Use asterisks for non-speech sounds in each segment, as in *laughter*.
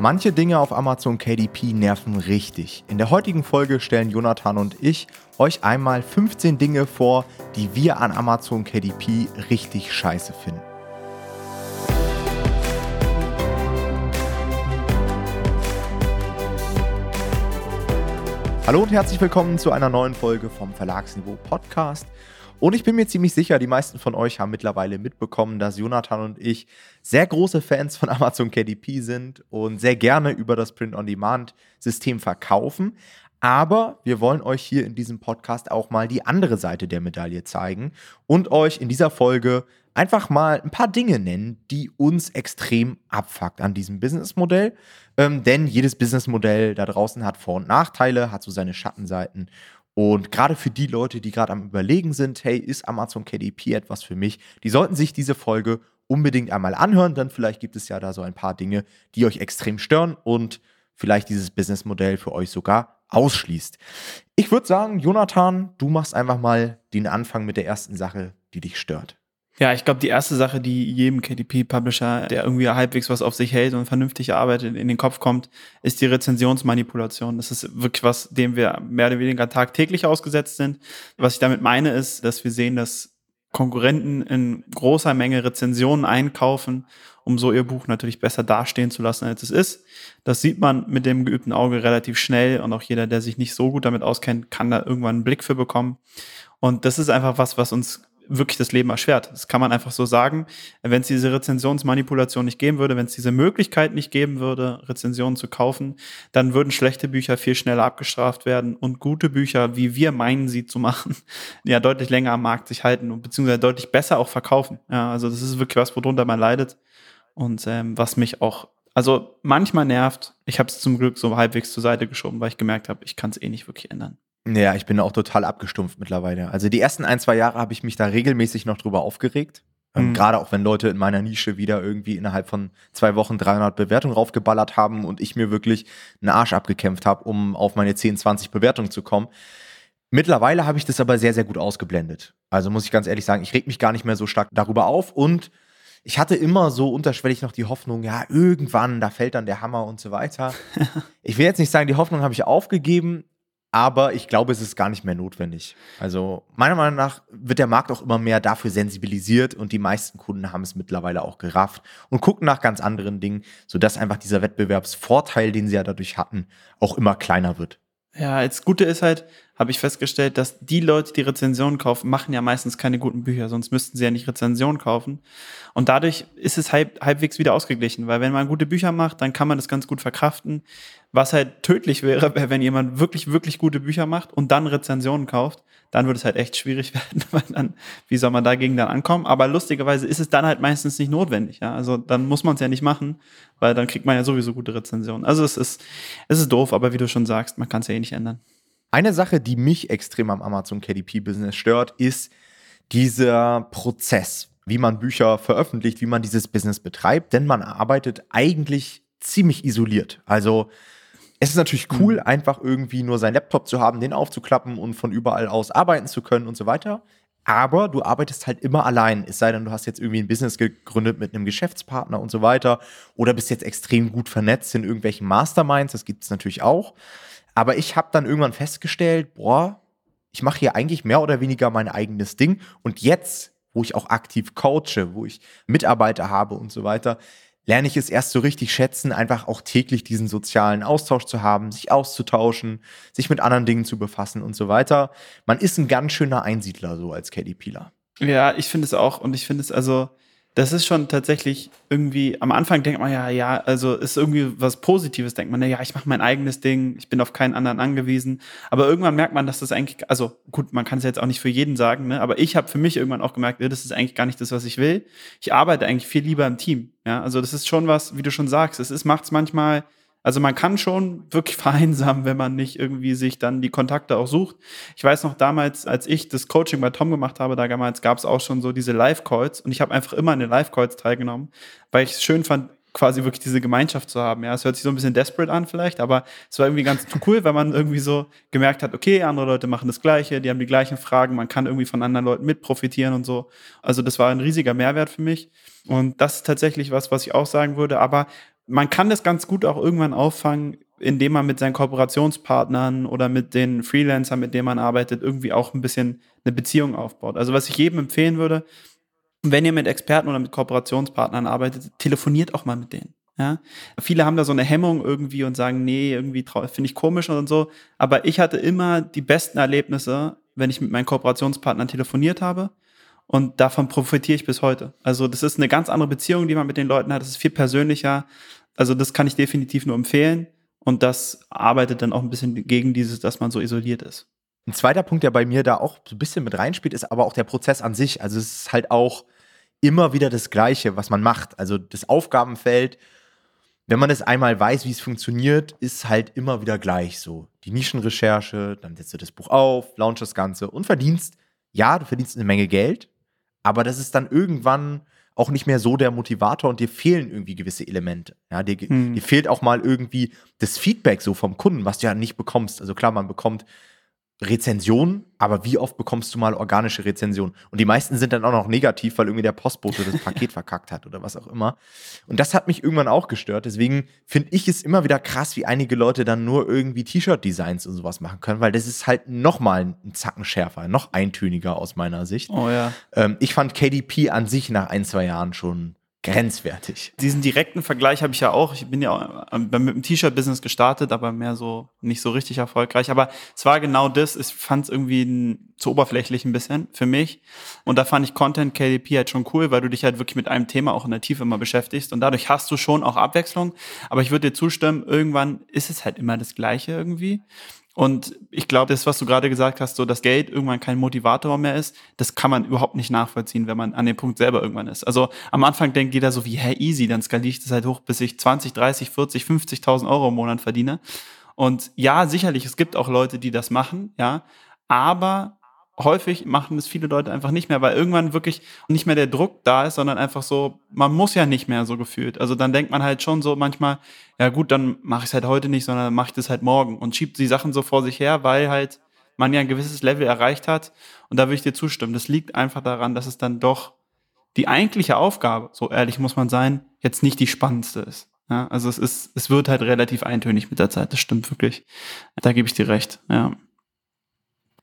Manche Dinge auf Amazon KDP nerven richtig. In der heutigen Folge stellen Jonathan und ich euch einmal 15 Dinge vor, die wir an Amazon KDP richtig scheiße finden. Hallo und herzlich willkommen zu einer neuen Folge vom Verlagsniveau Podcast. Und ich bin mir ziemlich sicher, die meisten von euch haben mittlerweile mitbekommen, dass Jonathan und ich sehr große Fans von Amazon KDP sind und sehr gerne über das Print-on-Demand-System verkaufen. Aber wir wollen euch hier in diesem Podcast auch mal die andere Seite der Medaille zeigen und euch in dieser Folge einfach mal ein paar Dinge nennen, die uns extrem abfuckt an diesem Businessmodell. Ähm, denn jedes Businessmodell da draußen hat Vor- und Nachteile, hat so seine Schattenseiten. Und gerade für die Leute, die gerade am Überlegen sind, hey, ist Amazon KDP etwas für mich, die sollten sich diese Folge unbedingt einmal anhören, denn vielleicht gibt es ja da so ein paar Dinge, die euch extrem stören und vielleicht dieses Businessmodell für euch sogar ausschließt. Ich würde sagen, Jonathan, du machst einfach mal den Anfang mit der ersten Sache, die dich stört. Ja, ich glaube, die erste Sache, die jedem KDP-Publisher, der irgendwie halbwegs was auf sich hält und vernünftig arbeitet, in den Kopf kommt, ist die Rezensionsmanipulation. Das ist wirklich was, dem wir mehr oder weniger tagtäglich ausgesetzt sind. Was ich damit meine, ist, dass wir sehen, dass Konkurrenten in großer Menge Rezensionen einkaufen, um so ihr Buch natürlich besser dastehen zu lassen, als es ist. Das sieht man mit dem geübten Auge relativ schnell und auch jeder, der sich nicht so gut damit auskennt, kann da irgendwann einen Blick für bekommen. Und das ist einfach was, was uns wirklich das Leben erschwert. Das kann man einfach so sagen. Wenn es diese Rezensionsmanipulation nicht geben würde, wenn es diese Möglichkeit nicht geben würde, Rezensionen zu kaufen, dann würden schlechte Bücher viel schneller abgestraft werden und gute Bücher, wie wir meinen sie zu machen, *laughs* ja deutlich länger am Markt sich halten und beziehungsweise deutlich besser auch verkaufen. Ja, also das ist wirklich was, worunter man leidet und ähm, was mich auch also manchmal nervt. Ich habe es zum Glück so halbwegs zur Seite geschoben, weil ich gemerkt habe, ich kann es eh nicht wirklich ändern. Ja, ich bin auch total abgestumpft mittlerweile. Also die ersten ein, zwei Jahre habe ich mich da regelmäßig noch drüber aufgeregt. Ähm, mhm. Gerade auch wenn Leute in meiner Nische wieder irgendwie innerhalb von zwei Wochen 300 Bewertungen raufgeballert haben und ich mir wirklich einen Arsch abgekämpft habe, um auf meine 10, 20 Bewertungen zu kommen. Mittlerweile habe ich das aber sehr, sehr gut ausgeblendet. Also muss ich ganz ehrlich sagen, ich reg mich gar nicht mehr so stark darüber auf und ich hatte immer so unterschwellig noch die Hoffnung, ja, irgendwann, da fällt dann der Hammer und so weiter. *laughs* ich will jetzt nicht sagen, die Hoffnung habe ich aufgegeben, aber ich glaube, es ist gar nicht mehr notwendig. Also meiner Meinung nach wird der Markt auch immer mehr dafür sensibilisiert und die meisten Kunden haben es mittlerweile auch gerafft und gucken nach ganz anderen Dingen, sodass einfach dieser Wettbewerbsvorteil, den sie ja dadurch hatten, auch immer kleiner wird. Ja, das Gute ist halt, habe ich festgestellt, dass die Leute, die Rezensionen kaufen, machen ja meistens keine guten Bücher, sonst müssten sie ja nicht Rezensionen kaufen. Und dadurch ist es halb, halbwegs wieder ausgeglichen, weil wenn man gute Bücher macht, dann kann man das ganz gut verkraften. Was halt tödlich wäre, wenn jemand wirklich, wirklich gute Bücher macht und dann Rezensionen kauft, dann würde es halt echt schwierig *laughs* werden, weil dann, wie soll man dagegen dann ankommen? Aber lustigerweise ist es dann halt meistens nicht notwendig, ja. Also dann muss man es ja nicht machen, weil dann kriegt man ja sowieso gute Rezensionen. Also es ist, es ist doof, aber wie du schon sagst, man kann es ja eh nicht ändern. Eine Sache, die mich extrem am Amazon KDP-Business stört, ist dieser Prozess, wie man Bücher veröffentlicht, wie man dieses Business betreibt, denn man arbeitet eigentlich ziemlich isoliert. Also es ist natürlich cool, mhm. einfach irgendwie nur seinen Laptop zu haben, den aufzuklappen und von überall aus arbeiten zu können und so weiter. Aber du arbeitest halt immer allein, es sei denn, du hast jetzt irgendwie ein Business gegründet mit einem Geschäftspartner und so weiter oder bist jetzt extrem gut vernetzt in irgendwelchen Masterminds, das gibt es natürlich auch. Aber ich habe dann irgendwann festgestellt, boah, ich mache hier eigentlich mehr oder weniger mein eigenes Ding. Und jetzt, wo ich auch aktiv coache, wo ich Mitarbeiter habe und so weiter, lerne ich es erst so richtig schätzen, einfach auch täglich diesen sozialen Austausch zu haben, sich auszutauschen, sich mit anderen Dingen zu befassen und so weiter. Man ist ein ganz schöner Einsiedler so als KDPler. Ja, ich finde es auch und ich finde es also das ist schon tatsächlich irgendwie, am Anfang denkt man ja, ja, also ist irgendwie was Positives, denkt man, ja, ich mache mein eigenes Ding, ich bin auf keinen anderen angewiesen. Aber irgendwann merkt man, dass das eigentlich, also gut, man kann es jetzt auch nicht für jeden sagen, ne? aber ich habe für mich irgendwann auch gemerkt, das ist eigentlich gar nicht das, was ich will. Ich arbeite eigentlich viel lieber im Team. Ja, also das ist schon was, wie du schon sagst, es macht es manchmal also man kann schon wirklich *laughs* vereinsamen, wenn man nicht irgendwie sich dann die Kontakte auch sucht. Ich weiß noch damals, als ich das Coaching bei Tom gemacht habe, da damals gab es auch schon so diese Live-Calls und ich habe einfach immer an den Live-Calls teilgenommen, weil ich es schön fand, quasi wirklich diese Gemeinschaft zu haben. Ja, es hört sich so ein bisschen desperate an vielleicht, aber es war irgendwie ganz *laughs* cool, wenn man irgendwie so gemerkt hat, okay, andere Leute machen das Gleiche, die haben die gleichen Fragen, man kann irgendwie von anderen Leuten mit profitieren und so. Also das war ein riesiger Mehrwert für mich. Und das ist tatsächlich was, was ich auch sagen würde. Aber man kann das ganz gut auch irgendwann auffangen, indem man mit seinen Kooperationspartnern oder mit den Freelancern, mit denen man arbeitet, irgendwie auch ein bisschen eine Beziehung aufbaut. Also was ich jedem empfehlen würde, wenn ihr mit Experten oder mit Kooperationspartnern arbeitet, telefoniert auch mal mit denen. Ja, viele haben da so eine Hemmung irgendwie und sagen, nee, irgendwie finde ich komisch und so. Aber ich hatte immer die besten Erlebnisse, wenn ich mit meinen Kooperationspartnern telefoniert habe. Und davon profitiere ich bis heute. Also das ist eine ganz andere Beziehung, die man mit den Leuten hat. Das ist viel persönlicher. Also das kann ich definitiv nur empfehlen. Und das arbeitet dann auch ein bisschen gegen dieses, dass man so isoliert ist. Ein zweiter Punkt, der bei mir da auch so ein bisschen mit reinspielt, ist aber auch der Prozess an sich. Also es ist halt auch immer wieder das Gleiche, was man macht. Also das Aufgabenfeld, wenn man das einmal weiß, wie es funktioniert, ist halt immer wieder gleich so. Die Nischenrecherche, dann setzt du das Buch auf, launch das Ganze und verdienst, ja, du verdienst eine Menge Geld, aber das ist dann irgendwann auch nicht mehr so der Motivator und dir fehlen irgendwie gewisse Elemente. Ja, dir, hm. dir fehlt auch mal irgendwie das Feedback so vom Kunden, was du ja nicht bekommst. Also klar, man bekommt Rezensionen, aber wie oft bekommst du mal organische Rezensionen? Und die meisten sind dann auch noch negativ, weil irgendwie der Postbote das Paket *laughs* verkackt hat oder was auch immer. Und das hat mich irgendwann auch gestört. Deswegen finde ich es immer wieder krass, wie einige Leute dann nur irgendwie T-Shirt-Designs und sowas machen können, weil das ist halt nochmal ein Zacken schärfer, noch eintöniger aus meiner Sicht. Oh ja. Ähm, ich fand KDP an sich nach ein, zwei Jahren schon grenzwertig. Diesen direkten Vergleich habe ich ja auch. Ich bin ja mit dem T-Shirt-Business gestartet, aber mehr so nicht so richtig erfolgreich. Aber es war genau das. Ich fand es irgendwie zu oberflächlich ein bisschen für mich. Und da fand ich Content KDP halt schon cool, weil du dich halt wirklich mit einem Thema auch in der Tiefe immer beschäftigst. Und dadurch hast du schon auch Abwechslung. Aber ich würde dir zustimmen, irgendwann ist es halt immer das Gleiche irgendwie. Und ich glaube, das, was du gerade gesagt hast, so dass Geld irgendwann kein Motivator mehr ist, das kann man überhaupt nicht nachvollziehen, wenn man an dem Punkt selber irgendwann ist. Also am Anfang denkt jeder so wie, hä, easy, dann skaliere ich das halt hoch, bis ich 20, 30, 40, 50.000 Euro im Monat verdiene. Und ja, sicherlich, es gibt auch Leute, die das machen, ja. Aber häufig machen es viele Leute einfach nicht mehr, weil irgendwann wirklich nicht mehr der Druck da ist, sondern einfach so, man muss ja nicht mehr so gefühlt. Also dann denkt man halt schon so manchmal, ja gut, dann mache ich es halt heute nicht, sondern mache ich das halt morgen und schiebt die Sachen so vor sich her, weil halt man ja ein gewisses Level erreicht hat. Und da würde ich dir zustimmen. Das liegt einfach daran, dass es dann doch die eigentliche Aufgabe, so ehrlich muss man sein, jetzt nicht die spannendste ist. Ja, also es ist, es wird halt relativ eintönig mit der Zeit. Das stimmt wirklich. Da gebe ich dir recht. Ja.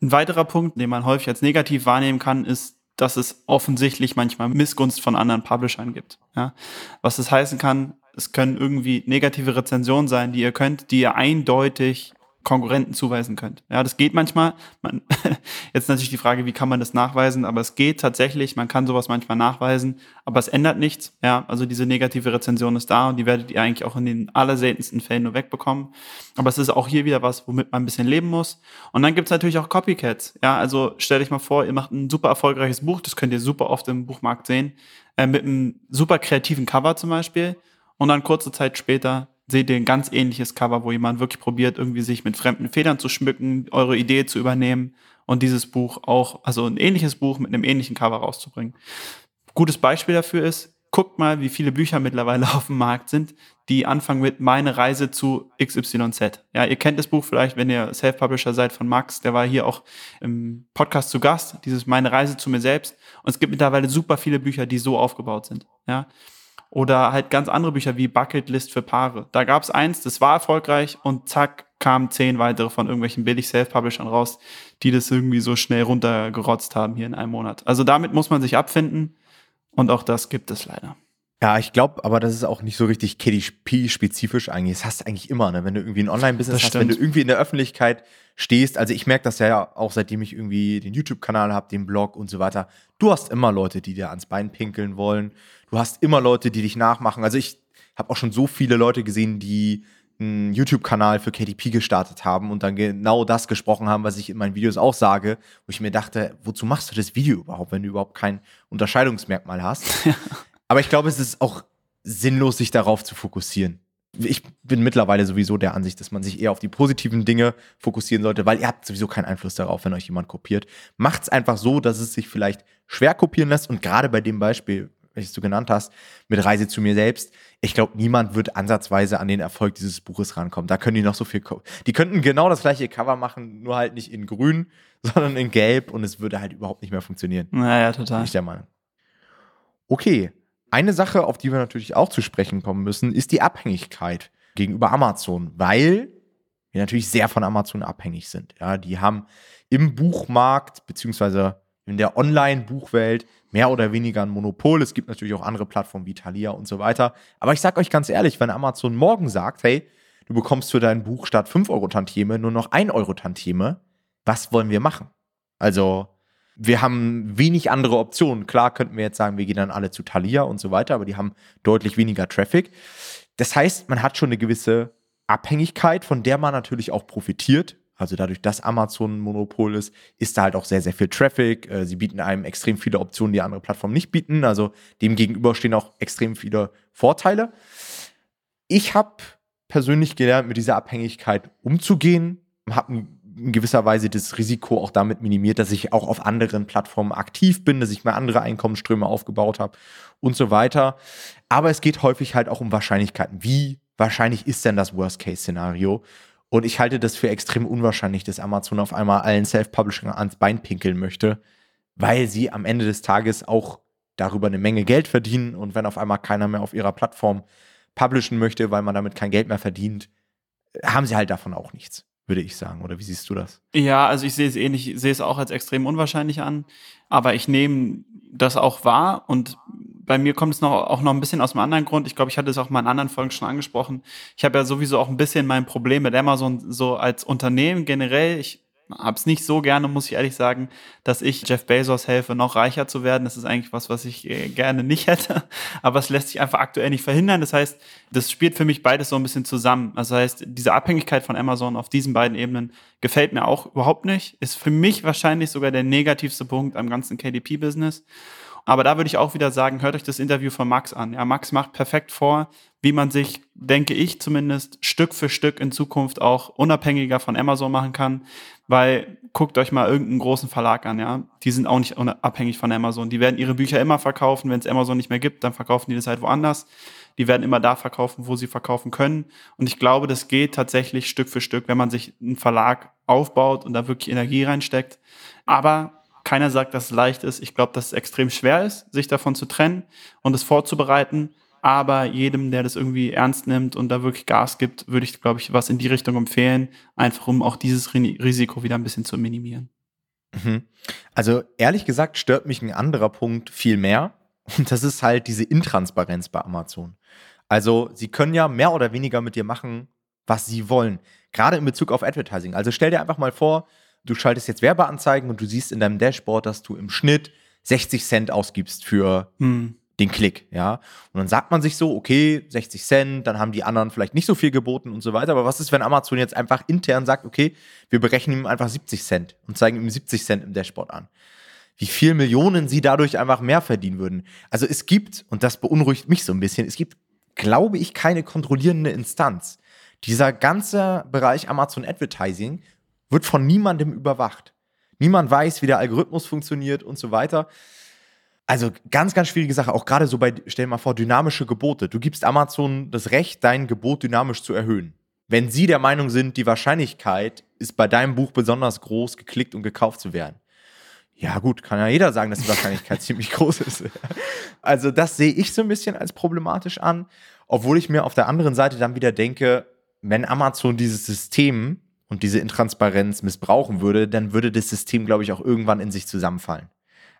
Ein weiterer Punkt, den man häufig als negativ wahrnehmen kann, ist, dass es offensichtlich manchmal Missgunst von anderen Publishern gibt. Ja? Was das heißen kann, es können irgendwie negative Rezensionen sein, die ihr könnt, die ihr eindeutig Konkurrenten zuweisen könnt. Ja, das geht manchmal. Man, *laughs* jetzt natürlich die Frage, wie kann man das nachweisen? Aber es geht tatsächlich. Man kann sowas manchmal nachweisen, aber es ändert nichts. Ja, also diese negative Rezension ist da und die werdet ihr eigentlich auch in den allerseltensten Fällen nur wegbekommen. Aber es ist auch hier wieder was, womit man ein bisschen leben muss. Und dann gibt's natürlich auch Copycats. Ja, also stellt euch mal vor, ihr macht ein super erfolgreiches Buch. Das könnt ihr super oft im Buchmarkt sehen. Äh, mit einem super kreativen Cover zum Beispiel. Und dann kurze Zeit später seht ihr ein ganz ähnliches Cover, wo jemand wirklich probiert, irgendwie sich mit fremden Federn zu schmücken, eure Idee zu übernehmen und dieses Buch auch, also ein ähnliches Buch mit einem ähnlichen Cover rauszubringen. Gutes Beispiel dafür ist, guckt mal, wie viele Bücher mittlerweile *laughs* auf dem Markt sind, die anfangen mit Meine Reise zu XYZ. Ja, ihr kennt das Buch vielleicht, wenn ihr Self-Publisher seid von Max, der war hier auch im Podcast zu Gast, dieses Meine Reise zu mir selbst. Und es gibt mittlerweile super viele Bücher, die so aufgebaut sind. Ja, oder halt ganz andere Bücher wie Bucket List für Paare. Da gab es eins, das war erfolgreich und zack, kamen zehn weitere von irgendwelchen billig Self-Publishern raus, die das irgendwie so schnell runtergerotzt haben hier in einem Monat. Also damit muss man sich abfinden und auch das gibt es leider. Ja, ich glaube, aber das ist auch nicht so richtig KDP-spezifisch eigentlich. Das hast du eigentlich immer, ne? wenn du irgendwie ein Online-Business hast, wenn du irgendwie in der Öffentlichkeit stehst. Also ich merke das ja auch, seitdem ich irgendwie den YouTube-Kanal habe, den Blog und so weiter. Du hast immer Leute, die dir ans Bein pinkeln wollen. Du hast immer Leute, die dich nachmachen. Also ich habe auch schon so viele Leute gesehen, die einen YouTube-Kanal für KDP gestartet haben und dann genau das gesprochen haben, was ich in meinen Videos auch sage, wo ich mir dachte, wozu machst du das Video überhaupt, wenn du überhaupt kein Unterscheidungsmerkmal hast? *laughs* Aber ich glaube, es ist auch sinnlos, sich darauf zu fokussieren ich bin mittlerweile sowieso der Ansicht, dass man sich eher auf die positiven Dinge fokussieren sollte, weil ihr habt sowieso keinen Einfluss darauf, wenn euch jemand kopiert. Macht es einfach so, dass es sich vielleicht schwer kopieren lässt und gerade bei dem Beispiel, welches du genannt hast, mit Reise zu mir selbst, ich glaube, niemand wird ansatzweise an den Erfolg dieses Buches rankommen. Da können die noch so viel, die könnten genau das gleiche Cover machen, nur halt nicht in grün, *laughs* sondern in gelb und es würde halt überhaupt nicht mehr funktionieren. Naja, total. Bin ich der Meinung. Okay, Eine Sache, auf die wir natürlich auch zu sprechen kommen müssen, ist die Abhängigkeit gegenüber Amazon, weil wir natürlich sehr von Amazon abhängig sind. Ja, die haben im Buchmarkt beziehungsweise in der Online-Buchwelt mehr oder weniger ein Monopol. Es gibt natürlich auch andere Plattformen wie Thalia und so weiter. Aber ich sage euch ganz ehrlich, wenn Amazon morgen sagt, hey, du bekommst für dein Buch statt 5 Euro Tantieme nur noch 1 Euro Tantieme, was wollen wir machen? Also, wir haben wenig andere Optionen. Klar könnten wir jetzt sagen, wir gehen dann alle zu Thalia und so weiter, aber die haben deutlich weniger Traffic. Das heißt, man hat schon eine gewisse Abhängigkeit, von der man natürlich auch profitiert. Also dadurch, dass Amazon ein Monopol ist, ist da halt auch sehr, sehr viel Traffic. Äh, sie bieten einem extrem viele Optionen, die andere Plattformen nicht bieten. Also dem gegenüber stehen auch extrem viele Vorteile. Ich habe persönlich gelernt, mit dieser Abhängigkeit umzugehen, habe in gewisser Weise das Risiko auch damit minimiert, dass ich auch auf anderen Plattformen aktiv bin, dass ich mir andere Einkommensströme aufgebaut habe und so weiter. Aber es geht häufig halt auch um Wahrscheinlichkeiten. Wie wahrscheinlich ist denn das Worst-Case-Szenario? Und ich halte das für extrem unwahrscheinlich, dass Amazon auf einmal allen Self-Publishing ans Bein pinkeln möchte, weil sie am Ende des Tages auch darüber eine Menge Geld verdienen. Und wenn auf einmal keiner mehr auf ihrer Plattform publishen möchte, weil man damit kein Geld mehr verdient, haben sie halt davon auch nichts würde ich sagen. Oder wie siehst du das? Ja, also ich sehe es ähnlich, ich sehe es auch als extrem unwahrscheinlich an. Aber ich nehme das auch wahr und bei mir kommt es noch, auch noch ein bisschen aus einem anderen Grund. Ich glaube, ich hatte es auch mal in anderen Folgen schon angesprochen. Ich habe ja sowieso auch ein bisschen mein Problem mit Amazon so als Unternehmen generell. Ich hab's nicht so gerne, muss ich ehrlich sagen, dass ich Jeff Bezos helfe, noch reicher zu werden. Das ist eigentlich was, was ich äh, gerne nicht hätte. *laughs* Aber es lässt sich einfach aktuell nicht verhindern. Das heißt, das spielt für mich beides so ein bisschen zusammen. Das heißt, diese Abhängigkeit von Amazon auf diesen beiden Ebenen gefällt mir auch überhaupt nicht. Ist für mich wahrscheinlich sogar der negativste Punkt am ganzen KDP-Business. Aber da würde ich auch wieder sagen, hört euch das Interview von Max an. Ja, Max macht perfekt vor, wie man sich, denke ich zumindest, Stück für Stück in Zukunft auch unabhängiger von Amazon machen kann. Weil guckt euch mal irgendeinen großen Verlag an, ja. Die sind auch nicht abhängig von Amazon. Die werden ihre Bücher immer verkaufen. Wenn es Amazon nicht mehr gibt, dann verkaufen die das halt woanders. Die werden immer da verkaufen, wo sie verkaufen können. Und ich glaube, das geht tatsächlich Stück für Stück, wenn man sich einen Verlag aufbaut und da wirklich Energie reinsteckt. Aber keiner sagt, dass es leicht ist. Ich glaube, dass es extrem schwer ist, sich davon zu trennen und es vorzubereiten. Aber jedem, der das irgendwie ernst nimmt und da wirklich Gas gibt, würde ich, glaube ich, was in die Richtung empfehlen, einfach um auch dieses Risiko wieder ein bisschen zu minimieren. Mhm. Also ehrlich gesagt stört mich ein anderer Punkt viel mehr. Und das ist halt diese Intransparenz bei Amazon. Also sie können ja mehr oder weniger mit dir machen, was sie wollen. Gerade in Bezug auf Advertising. Also stell dir einfach mal vor, du schaltest jetzt Werbeanzeigen und du siehst in deinem Dashboard, dass du im Schnitt 60 Cent ausgibst für hm. den Klick, ja. Und dann sagt man sich so, okay, 60 Cent, dann haben die anderen vielleicht nicht so viel geboten und so weiter. Aber was ist, wenn Amazon jetzt einfach intern sagt, okay, wir berechnen ihm einfach 70 Cent und zeigen ihm 70 Cent im Dashboard an? Wie viel Millionen sie dadurch einfach mehr verdienen würden. Also es gibt, und das beunruhigt mich so ein bisschen, es gibt, glaube ich, keine kontrollierende Instanz. Dieser ganze Bereich Amazon Advertising wird von niemandem überwacht. Niemand weiß, wie der Algorithmus funktioniert und so weiter. Also ganz, ganz schwierige Sache. Auch gerade so bei, stell dir mal vor, dynamische Gebote. Du gibst Amazon das Recht, dein Gebot dynamisch zu erhöhen. Wenn sie der Meinung sind, die Wahrscheinlichkeit ist bei deinem Buch besonders groß, geklickt und gekauft zu werden. Ja, gut, kann ja jeder sagen, dass die Wahrscheinlichkeit *laughs* ziemlich groß ist. Also, das sehe ich so ein bisschen als problematisch an. Obwohl ich mir auf der anderen Seite dann wieder denke, wenn Amazon dieses System und diese Intransparenz missbrauchen würde, dann würde das System, glaube ich, auch irgendwann in sich zusammenfallen.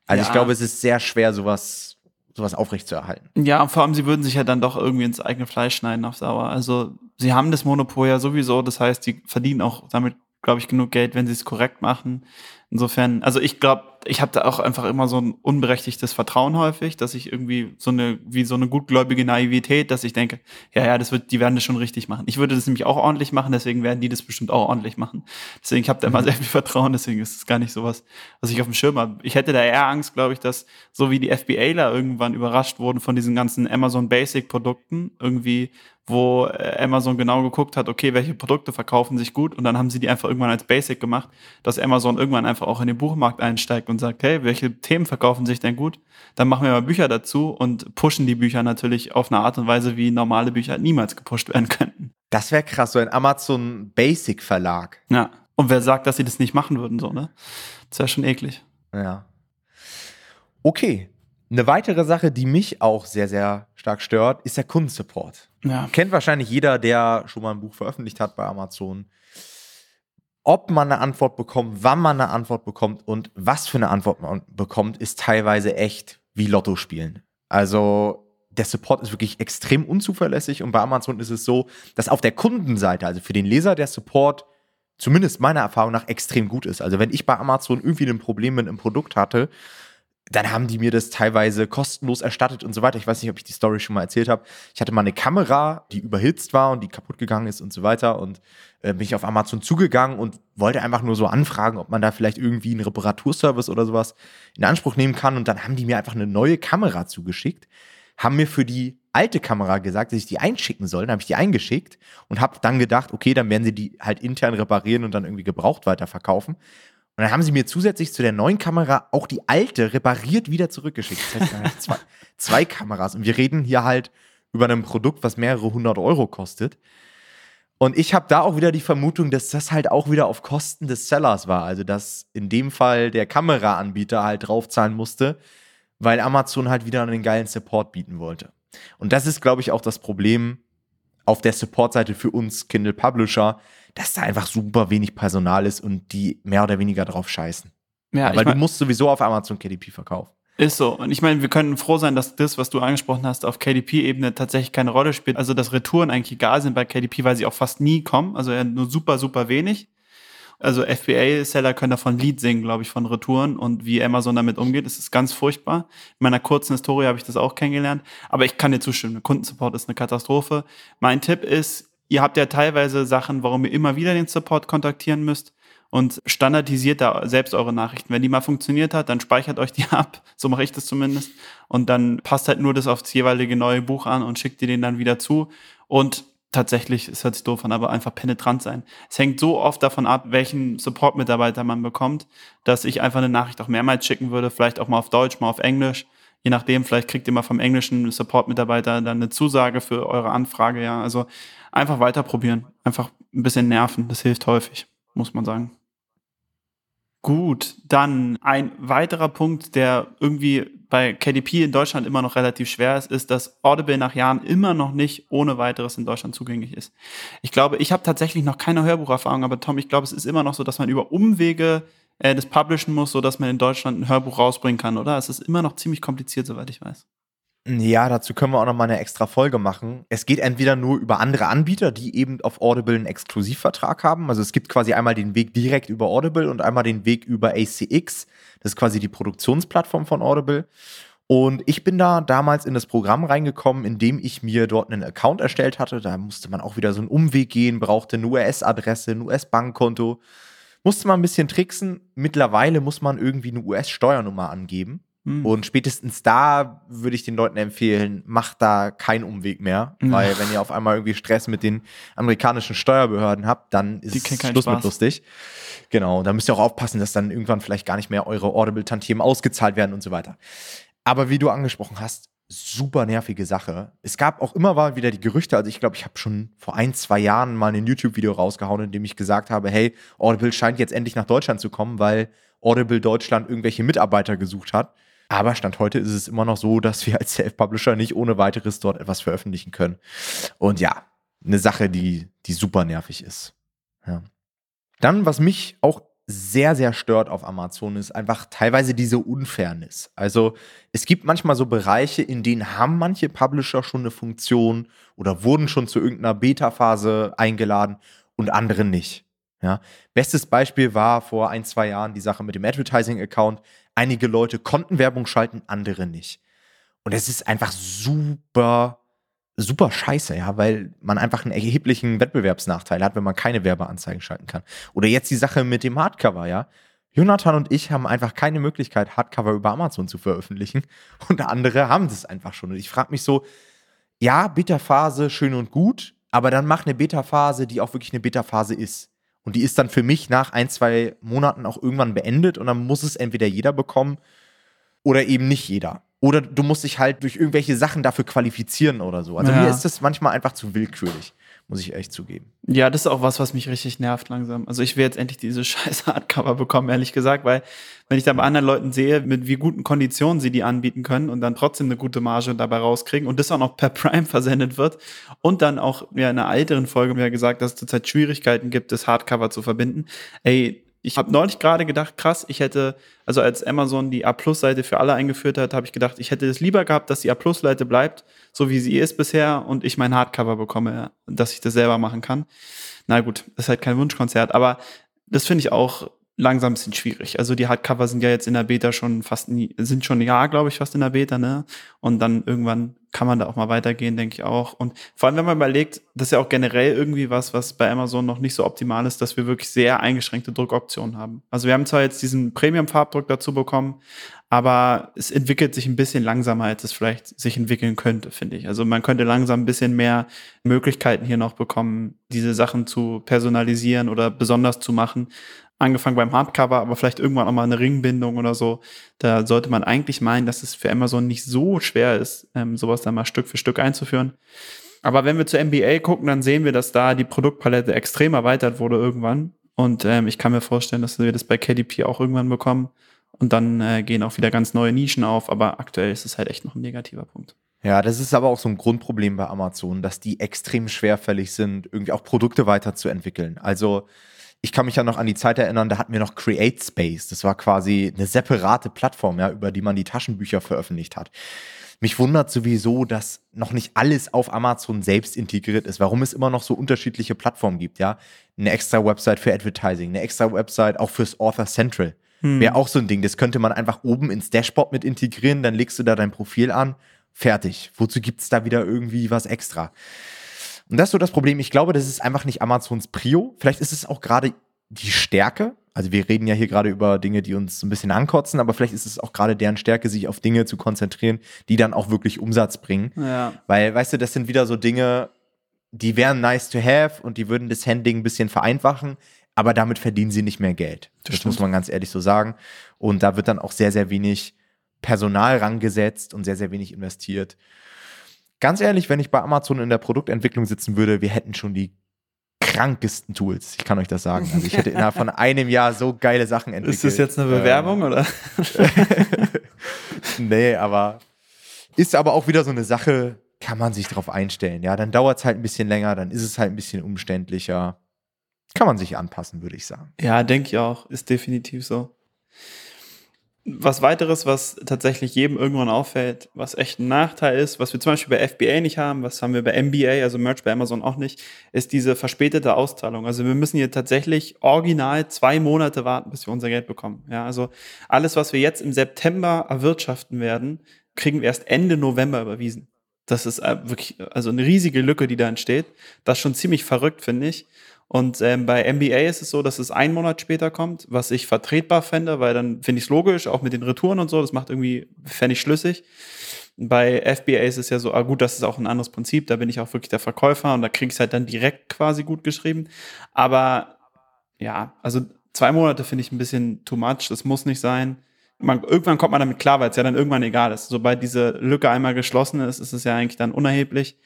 Also ja. ich glaube, es ist sehr schwer, sowas, sowas aufrechtzuerhalten. Ja, und vor allem, sie würden sich ja dann doch irgendwie ins eigene Fleisch schneiden auf Sauer. Also sie haben das Monopol ja sowieso, das heißt, sie verdienen auch damit, glaube ich, genug Geld, wenn sie es korrekt machen. Insofern, also ich glaube, ich habe da auch einfach immer so ein unberechtigtes Vertrauen häufig, dass ich irgendwie so eine, wie so eine gutgläubige Naivität, dass ich denke, ja, ja, das wird, die werden das schon richtig machen. Ich würde das nämlich auch ordentlich machen, deswegen werden die das bestimmt auch ordentlich machen. Deswegen, ich habe da immer mhm. sehr viel Vertrauen, deswegen ist es gar nicht sowas, was ich auf dem Schirm habe. Ich hätte da eher Angst, glaube ich, dass so wie die FBAler irgendwann überrascht wurden von diesen ganzen Amazon Basic Produkten, irgendwie wo äh, Amazon genau geguckt hat, okay, welche Produkte verkaufen sich gut und dann haben sie die einfach irgendwann als Basic gemacht, dass Amazon irgendwann einfach auch in den Buchmarkt einsteigt und sagt, hey, welche Themen verkaufen sich denn gut? Dann machen wir mal Bücher dazu und pushen die Bücher natürlich auf eine Art und Weise, wie normale Bücher niemals gepusht werden könnten. Das wäre krass, so ein Amazon Basic Verlag. Ja. Und wer sagt, dass sie das nicht machen würden, so, ne? Das wäre schon eklig. Ja. Okay, Eine weitere Sache, die mich auch sehr, sehr stark stört, ist der Kundensupport. Ja. Kennt wahrscheinlich jeder, der schon mal ein Buch veröffentlicht hat bei Amazon. Ob man eine Antwort bekommt, wann man eine Antwort bekommt und was für eine Antwort man bekommt, ist teilweise echt wie Lotto spielen. Also der Support ist wirklich extrem unzuverlässig und bei Amazon ist es so, dass auf der Kundenseite, also für den Leser, der Support zumindest meiner Erfahrung nach extrem gut ist. Also wenn ich bei Amazon irgendwie ein Problem mit einem Produkt hatte, dann haben die mir das teilweise kostenlos erstattet und so weiter. Ich weiß nicht, ob ich die Story schon mal erzählt habe. Ich hatte mal eine Kamera, die überhitzt war und die kaputt gegangen ist und so weiter. Und äh, bin ich auf Amazon zugegangen und wollte einfach nur so anfragen, ob man da vielleicht irgendwie einen Reparaturservice oder sowas in Anspruch nehmen kann. Und dann haben die mir einfach eine neue Kamera zugeschickt, haben mir für die alte Kamera gesagt, dass ich die einschicken soll. Dann habe ich die eingeschickt und habe dann gedacht, okay, dann werden sie die halt intern reparieren und dann irgendwie gebraucht weiterverkaufen. Und dann haben sie mir zusätzlich zu der neuen Kamera auch die alte repariert wieder zurückgeschickt. Das heißt, zwei, *laughs* zwei Kameras. Und wir reden hier halt über ein Produkt, was mehrere hundert Euro kostet. Und ich habe da auch wieder die Vermutung, dass das halt auch wieder auf Kosten des Sellers war. Also, dass in dem Fall der Kameraanbieter halt draufzahlen musste, weil Amazon halt wieder einen geilen Support bieten wollte. Und das ist, glaube ich, auch das Problem auf der Support-Seite für uns Kindle Publisher, dass da einfach super wenig Personal ist und die mehr oder weniger drauf scheißen. Ja, Weil ich mein, du musst sowieso auf Amazon KDP verkaufen. ist so. Und ich meine, wir können froh sein, dass das, was du angesprochen hast, auf KDP-Ebene tatsächlich keine Rolle spielt. Also, dass Retouren eigentlich egal sind bei KDP, weil sie auch fast nie kommen. Also nur super, super wenig. Also FBA-Seller können davon Lied singen, glaube ich, von Retouren und wie Amazon damit umgeht, das ist ganz furchtbar. In meiner kurzen Historie habe ich das auch kennengelernt. Aber ich kann dir zustimmen, Kundensupport ist eine Katastrophe. Mein Tipp ist, ihr habt ja teilweise Sachen, warum ihr immer wieder den Support kontaktieren müsst und standardisiert da selbst eure Nachrichten. Wenn die mal funktioniert hat, dann speichert euch die *laughs* ab. So mache ich das zumindest. Und dann passt halt nur das aufs jeweilige neue Buch an und schickt ihr den dann wieder zu. Und tatsächlich, es hört sich doof an, aber einfach penetrant sein. Es hängt so oft davon ab, welchen Support-Mitarbeiter man bekommt, dass ich einfach eine Nachricht auch mehrmals schicken würde, vielleicht auch mal auf Deutsch, mal auf Englisch. Je nachdem, vielleicht kriegt ihr mal vom englischen Support-Mitarbeiter dann eine Zusage für eure Anfrage, ja. Also einfach weiter probieren. Einfach ein bisschen nerven. Das hilft häufig, muss man sagen. Gut, dann ein weiterer Punkt, der irgendwie bei KDP in Deutschland immer noch relativ schwer ist, ist, dass Audible nach Jahren immer noch nicht ohne weiteres in Deutschland zugänglich ist. Ich glaube, ich habe tatsächlich noch keine Hörbucherfahrung, aber Tom, ich glaube, es ist immer noch so, dass man über Umwege äh, das publishen muss, so dass man in Deutschland ein Hörbuch rausbringen kann, oder? Es ist immer noch ziemlich kompliziert, soweit ich weiß. Ja, dazu können wir auch noch mal eine extra Folge machen. Es geht entweder nur über andere Anbieter, die eben auf Audible einen Exklusivvertrag haben. Also es gibt quasi einmal den Weg direkt über Audible und einmal den Weg über ACX. Das ist quasi die Produktionsplattform von Audible. Und ich bin da damals in das Programm reingekommen, indem ich mir dort einen Account erstellt hatte. Da musste man auch wieder so einen Umweg gehen, brauchte eine US-Adresse, ein US-Bankkonto. Musste man ein bisschen tricksen. Mittlerweile muss man irgendwie eine US-Steuernummer angeben. Hm. Und spätestens da würde ich den Leuten empfehlen, macht da keinen Umweg mehr. Ja. Weil wenn ihr auf einmal irgendwie Stress mit den amerikanischen Steuerbehörden habt, dann ist es Schluss mit Spaß. lustig. Genau, da müsst ihr auch aufpassen, dass dann irgendwann vielleicht gar nicht mehr eure Audible-Tantiemen ausgezahlt werden und so weiter. Aber wie du angesprochen hast, super nervige Sache. Es gab auch immer mal wieder die Gerüchte, also ich glaube, ich habe schon vor ein, zwei Jahren mal ein YouTube-Video rausgehauen, in dem ich gesagt habe, hey, Audible scheint jetzt endlich nach Deutschland zu kommen, weil Audible Deutschland irgendwelche Mitarbeiter gesucht hat. Aber Stand heute ist es immer noch so, dass wir als Self-Publisher nicht ohne weiteres dort etwas veröffentlichen können. Und ja, eine Sache, die, die super nervig ist. Ja. Dann, was mich auch sehr, sehr stört auf Amazon, ist einfach teilweise diese Unfairness. Also es gibt manchmal so Bereiche, in denen haben manche Publisher schon eine Funktion oder wurden schon zu irgendeiner Beta-Phase eingeladen und andere nicht. Ja. Bestes Beispiel war vor ein, zwei Jahren die Sache mit dem Advertising-Account. Einige Leute konnten Werbung schalten, andere nicht. Und es ist einfach super, super scheiße, ja, weil man einfach einen erheblichen Wettbewerbsnachteil hat, wenn man keine Werbeanzeigen schalten kann. Oder jetzt die Sache mit dem Hardcover, ja. Jonathan und ich haben einfach keine Möglichkeit, Hardcover über Amazon zu veröffentlichen. *laughs* Und andere haben das einfach schon. Und ich frage mich so, ja, Beta-Phase, schön und gut, aber dann mach eine Beta-Phase, die auch wirklich eine Beta-Phase ist. Und die ist dann für mich nach ein, zwei Monaten auch irgendwann beendet und dann muss es entweder jeder bekommen oder eben nicht jeder. Oder du musst dich halt durch irgendwelche Sachen dafür qualifizieren oder so. Also Ja. mir ist das manchmal einfach zu willkürlich, muss ich echt zugeben. Ja, das ist auch was, was mich richtig nervt langsam. Also ich will jetzt endlich diese *laughs* scheiß Hardcover bekommen, ehrlich gesagt, weil wenn ich da bei anderen Leuten sehe, mit wie guten Konditionen sie die anbieten können und dann trotzdem eine gute Marge dabei rauskriegen und das auch noch per *laughs* Prime versendet wird und dann auch ja, in einer älteren Folge mir gesagt, dass es zurzeit Schwierigkeiten gibt, das Hardcover zu verbinden. Ey, ich habe neulich gerade gedacht, krass, ich hätte, also als Amazon die A-Plus-Seite für alle eingeführt hat, habe ich gedacht, ich hätte es lieber gehabt, dass die A-Plus-Seite bleibt, so wie sie ist bisher und ich mein Hardcover bekomme, dass ich das selber machen kann. Na gut, das ist halt kein Wunschkonzert, aber das finde ich auch langsam ein bisschen schwierig. Also die Hardcover sind ja jetzt in der Beta schon fast nie, sind schon ein Jahr, glaube ich, fast in der Beta, ne? Und dann irgendwann kann man da auch mal weitergehen, denke ich auch. Und vor allem, wenn man überlegt, das ist ja auch generell irgendwie was, was bei Amazon noch nicht so optimal ist, dass wir wirklich sehr eingeschränkte Druckoptionen haben. Also wir haben zwar jetzt diesen Premium-Farbdruck dazu bekommen, aber es entwickelt sich ein bisschen langsamer, als es vielleicht sich entwickeln könnte, finde ich. Also man könnte langsam ein bisschen mehr Möglichkeiten hier noch bekommen, diese Sachen zu personalisieren oder besonders zu machen angefangen beim Hardcover, aber vielleicht irgendwann auch mal eine Ringbindung oder so. Da sollte man eigentlich meinen, dass es für Amazon nicht so schwer ist, ähm, sowas dann mal Stück für Stück einzuführen. Aber wenn wir zur NBA gucken, dann sehen wir, dass da die Produktpalette extrem erweitert wurde irgendwann. Und ähm, ich kann mir vorstellen, dass wir das bei KDP auch irgendwann bekommen. Und dann äh, gehen auch wieder ganz neue Nischen auf. Aber aktuell ist es halt echt noch ein negativer Punkt. Ja, das ist aber auch so ein Grundproblem bei Amazon, dass die extrem schwerfällig sind, irgendwie auch Produkte weiterzuentwickeln. Also ich kann mich ja noch an die Zeit erinnern, da hatten wir noch Create Space. Das war quasi eine separate Plattform, ja, über die man die Taschenbücher veröffentlicht hat. Mich wundert sowieso, dass noch nicht alles auf Amazon selbst integriert ist, warum es immer noch so unterschiedliche Plattformen gibt, ja. Eine extra Website für Advertising, eine extra Website auch fürs Author Central. Hm. Wäre auch so ein Ding. Das könnte man einfach oben ins Dashboard mit integrieren, dann legst du da dein Profil an, fertig. Wozu gibt's da wieder irgendwie was extra? Und das ist so das Problem. Ich glaube, das ist einfach nicht Amazons Prio. Vielleicht ist es auch gerade die Stärke. Also wir reden ja hier gerade über Dinge, die uns ein bisschen ankotzen, aber vielleicht ist es auch gerade deren Stärke, sich auf Dinge zu konzentrieren, die dann auch wirklich Umsatz bringen. Ja. Weil, weißt du, das sind wieder so Dinge, die wären nice to have und die würden das Handling ein bisschen vereinfachen, aber damit verdienen sie nicht mehr Geld. Das, das muss man ganz ehrlich so sagen. Und da wird dann auch sehr, sehr wenig Personal rangesetzt und sehr, sehr wenig investiert ganz ehrlich, wenn ich bei Amazon in der Produktentwicklung sitzen würde, wir hätten schon die krankesten Tools. Ich kann euch das sagen. Also ich hätte innerhalb von *laughs* einem Jahr so geile Sachen entwickelt. Ist das jetzt eine Bewerbung ähm, oder? *laughs* nee, aber ist aber auch wieder so eine Sache, kann man sich darauf einstellen. Ja, dann dauert es halt ein bisschen länger, dann ist es halt ein bisschen umständlicher. Kann man sich anpassen, würde ich sagen. Ja, denke ich auch. Ist definitiv so. Was weiteres, was tatsächlich jedem irgendwann auffällt, was echt ein Nachteil ist, was wir zum Beispiel bei FBA nicht haben, was haben wir bei MBA, also Merch bei Amazon auch nicht, ist diese verspätete Auszahlung. Also wir müssen hier tatsächlich original zwei Monate warten, bis wir unser Geld bekommen. Ja, also alles, was wir jetzt im September erwirtschaften werden, kriegen wir erst Ende November überwiesen. Das ist äh, wirklich, also eine riesige Lücke, die da entsteht. Das ist schon ziemlich verrückt, finde ich. Und ähm, bei NBA ist es so, dass es einen Monat später kommt, was ich vertretbar fände, weil dann finde ich es logisch, auch mit den Retouren und so, das macht irgendwie, fände ich schlüssig. Bei FBA ist es ja so, ah gut, das ist auch ein anderes Prinzip, da bin ich auch wirklich der Verkäufer und da kriege ich es halt dann direkt quasi gut geschrieben. Aber ja, also zwei Monate finde ich ein bisschen too much, das muss nicht sein. Man, irgendwann kommt man damit klar, weil es ja dann irgendwann egal ist. Sobald diese Lücke einmal geschlossen ist, ist es ja eigentlich dann unerheblich.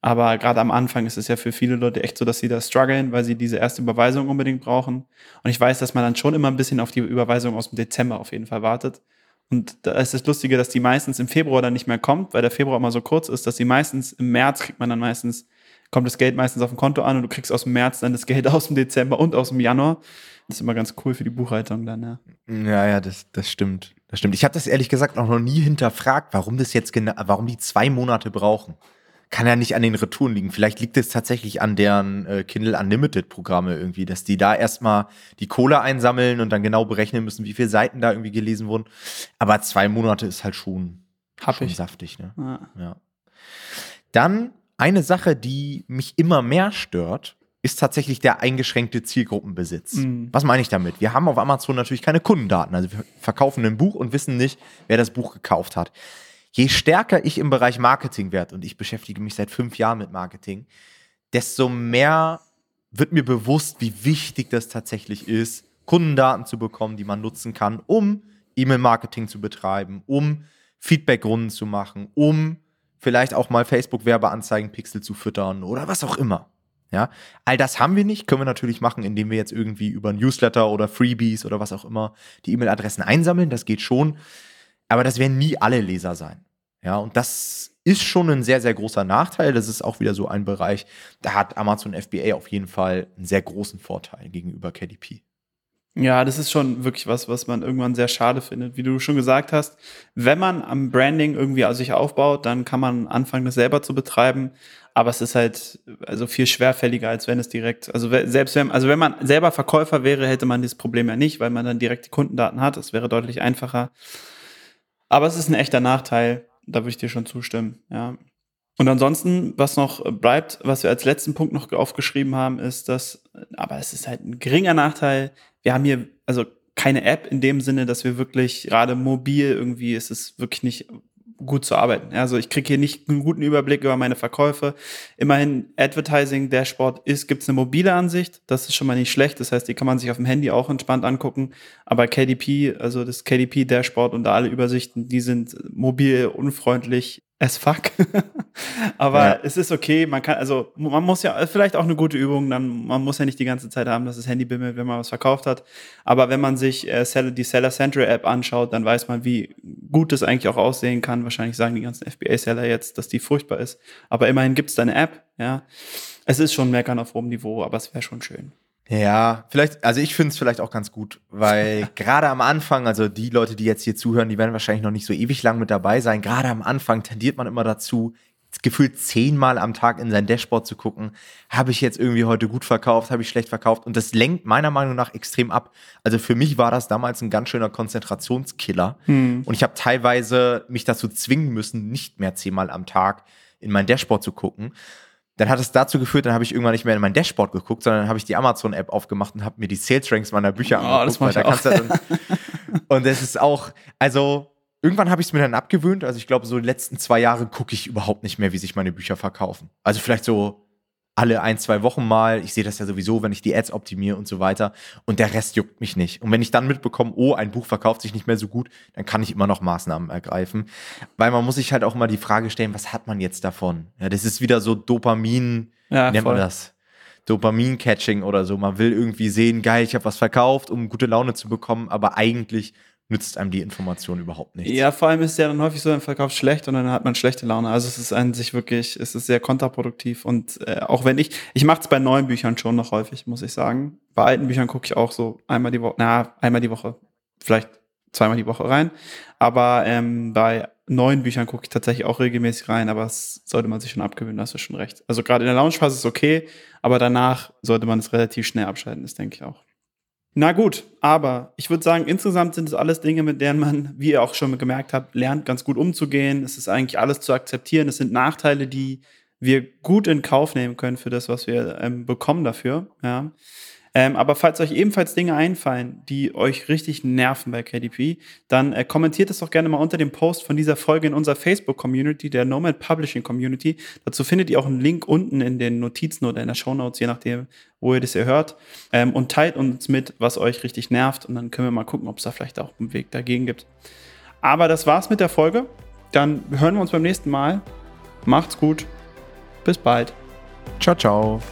Aber gerade am Anfang ist es ja für viele Leute echt so, dass sie da strugglen, weil sie diese erste Überweisung unbedingt brauchen. Und ich weiß, dass man dann schon immer ein bisschen auf die Überweisung aus dem Dezember auf jeden Fall wartet. Und da ist das Lustige, dass die meistens im Februar dann nicht mehr kommt, weil der Februar immer so kurz ist, dass die meistens im März kriegt man dann meistens, kommt das Geld meistens auf dem Konto an und du kriegst aus dem März dann das Geld aus dem Dezember und aus dem Januar. Das ist immer ganz cool für die Buchhaltung dann, ja. Ja, ja, das, das stimmt. Das stimmt. Ich habe das ehrlich gesagt auch noch nie hinterfragt, warum das jetzt genau, warum die zwei Monate brauchen kann ja nicht an den Retouren liegen. Vielleicht liegt es tatsächlich an deren äh, Kindle Unlimited Programme irgendwie, dass die da erstmal die Kohle einsammeln und dann genau berechnen müssen, wie viele Seiten da irgendwie gelesen wurden. Aber zwei Monate ist halt schon, schon saftig, ne? Ja. ja. Dann eine Sache, die mich immer mehr stört, ist tatsächlich der eingeschränkte Zielgruppenbesitz. Mhm. Was meine ich damit? Wir haben auf Amazon natürlich keine Kundendaten. Also wir verkaufen ein Buch und wissen nicht, wer das Buch gekauft hat je stärker ich im Bereich Marketing werde, und ich beschäftige mich seit fünf Jahren mit Marketing, desto mehr wird mir bewusst, wie wichtig das tatsächlich ist, Kundendaten zu bekommen, die man nutzen kann, um E-Mail-Marketing zu betreiben, um Feedback-Runden zu machen, um vielleicht auch mal Facebook-Werbeanzeigen-Pixel zu füttern oder was auch immer. Ja, all das haben wir nicht, können wir natürlich machen, indem wir jetzt irgendwie über Newsletter oder Freebies oder was auch immer die E-Mail-Adressen einsammeln. Das geht schon. Aber das werden nie alle Leser sein. Ja, und das ist schon ein sehr, sehr großer Nachteil. Das ist auch wieder so ein Bereich, da hat Amazon FBA auf jeden Fall einen sehr großen Vorteil gegenüber KDP. Ja, das ist schon wirklich was, was man irgendwann sehr schade findet. Wie du schon gesagt hast, wenn man am Branding irgendwie sich aufbaut, dann kann man anfangen, das selber zu betreiben. Aber es ist halt also viel schwerfälliger, als wenn es direkt, also selbst wenn, also wenn man selber Verkäufer wäre, hätte man dieses Problem ja nicht, weil man dann direkt die Kundendaten hat. Das wäre deutlich einfacher. Aber es ist ein echter Nachteil. Da würde ich dir schon zustimmen, ja. Und ansonsten, was noch bleibt, was wir als letzten Punkt noch aufgeschrieben haben, ist, dass, aber es ist halt ein geringer Nachteil, wir haben hier also keine App in dem Sinne, dass wir wirklich gerade mobil irgendwie ist es wirklich nicht gut zu arbeiten. Also ich kriege hier nicht einen guten Überblick über meine Verkäufe. Immerhin Advertising Dashboard ist, gibt es eine mobile Ansicht. Das ist schon mal nicht schlecht. Das heißt, die kann man sich auf dem Handy auch entspannt angucken. Aber KDP, also das KDP Dashboard und alle Übersichten, die sind mobil unfreundlich as fuck. *laughs* Aber ja. es ist okay, man kann, also man muss ja, vielleicht auch eine gute Übung, dann, man muss ja nicht die ganze Zeit haben, dass das Handy bimmelt, wenn man was verkauft hat. Aber wenn man sich äh, die Seller Central App anschaut, dann weiß man, wie gut das eigentlich auch aussehen kann. Wahrscheinlich sagen die ganzen FBA-Seller jetzt, dass die furchtbar ist. Aber immerhin gibt es da eine App, ja. Es ist schon Meckern auf hohem Niveau, aber es wäre schon schön. Ja, vielleicht, also ich finde es vielleicht auch ganz gut, weil *laughs* gerade am Anfang, also die Leute, die jetzt hier zuhören, die werden wahrscheinlich noch nicht so ewig lang mit dabei sein. Gerade am Anfang tendiert man immer dazu, gefühlt zehnmal am Tag in sein Dashboard zu gucken, habe ich jetzt irgendwie heute gut verkauft, habe ich schlecht verkauft und das lenkt meiner Meinung nach extrem ab. Also für mich war das damals ein ganz schöner Konzentrationskiller hm. und ich habe teilweise mich dazu zwingen müssen, nicht mehr zehnmal am Tag in mein Dashboard zu gucken dann hat es dazu geführt, dann habe ich irgendwann nicht mehr in mein Dashboard geguckt, sondern dann habe ich die Amazon-App aufgemacht und habe mir die Sales Ranks meiner Bücher oh, angeguckt. Das da dann, *laughs* und das ist auch, also irgendwann habe ich es mir dann abgewöhnt. Also ich glaube, so die letzten zwei Jahre gucke ich überhaupt nicht mehr, wie sich meine Bücher verkaufen. Also vielleicht so alle ein, zwei Wochen mal. Ich sehe das ja sowieso, wenn ich die Ads optimiere und so weiter. Und der Rest juckt mich nicht. Und wenn ich dann mitbekomme, oh, ein Buch verkauft sich nicht mehr so gut, dann kann ich immer noch Maßnahmen ergreifen. Weil man muss sich halt auch immer die Frage stellen, was hat man jetzt davon? Ja, das ist wieder so Dopamin, ja, nennt voll. man das? Dopamin-Catching oder so. Man will irgendwie sehen, geil, ich habe was verkauft, um gute Laune zu bekommen, aber eigentlich nützt einem die Information überhaupt nichts. Ja, vor allem ist ja dann häufig so, ein Verkauf schlecht und dann hat man schlechte Laune. Also es ist an sich wirklich, es ist sehr kontraproduktiv und äh, auch wenn ich, ich mache es bei neuen Büchern schon noch häufig, muss ich sagen. Bei alten Büchern gucke ich auch so einmal die Woche, na, einmal die Woche, vielleicht zweimal die Woche rein. Aber ähm, bei neuen Büchern gucke ich tatsächlich auch regelmäßig rein, aber das sollte man sich schon abgewöhnen, hast du schon recht. Also gerade in der Launchphase ist es okay, aber danach sollte man es relativ schnell abschalten, das denke ich auch. Na gut, aber ich würde sagen, insgesamt sind es alles Dinge, mit denen man, wie ihr auch schon gemerkt habt, lernt, ganz gut umzugehen. Es ist eigentlich alles zu akzeptieren. Es sind Nachteile, die wir gut in Kauf nehmen können für das, was wir ähm, bekommen dafür. Ja. Ähm, aber falls euch ebenfalls Dinge einfallen, die euch richtig nerven bei KDP, dann äh, kommentiert es doch gerne mal unter dem Post von dieser Folge in unserer Facebook-Community, der Nomad Publishing Community. Dazu findet ihr auch einen Link unten in den Notizen oder in der Show Notes, je nachdem, wo ihr das hier hört. Ähm, und teilt uns mit, was euch richtig nervt. Und dann können wir mal gucken, ob es da vielleicht auch einen Weg dagegen gibt. Aber das war's mit der Folge. Dann hören wir uns beim nächsten Mal. Macht's gut. Bis bald. Ciao, ciao.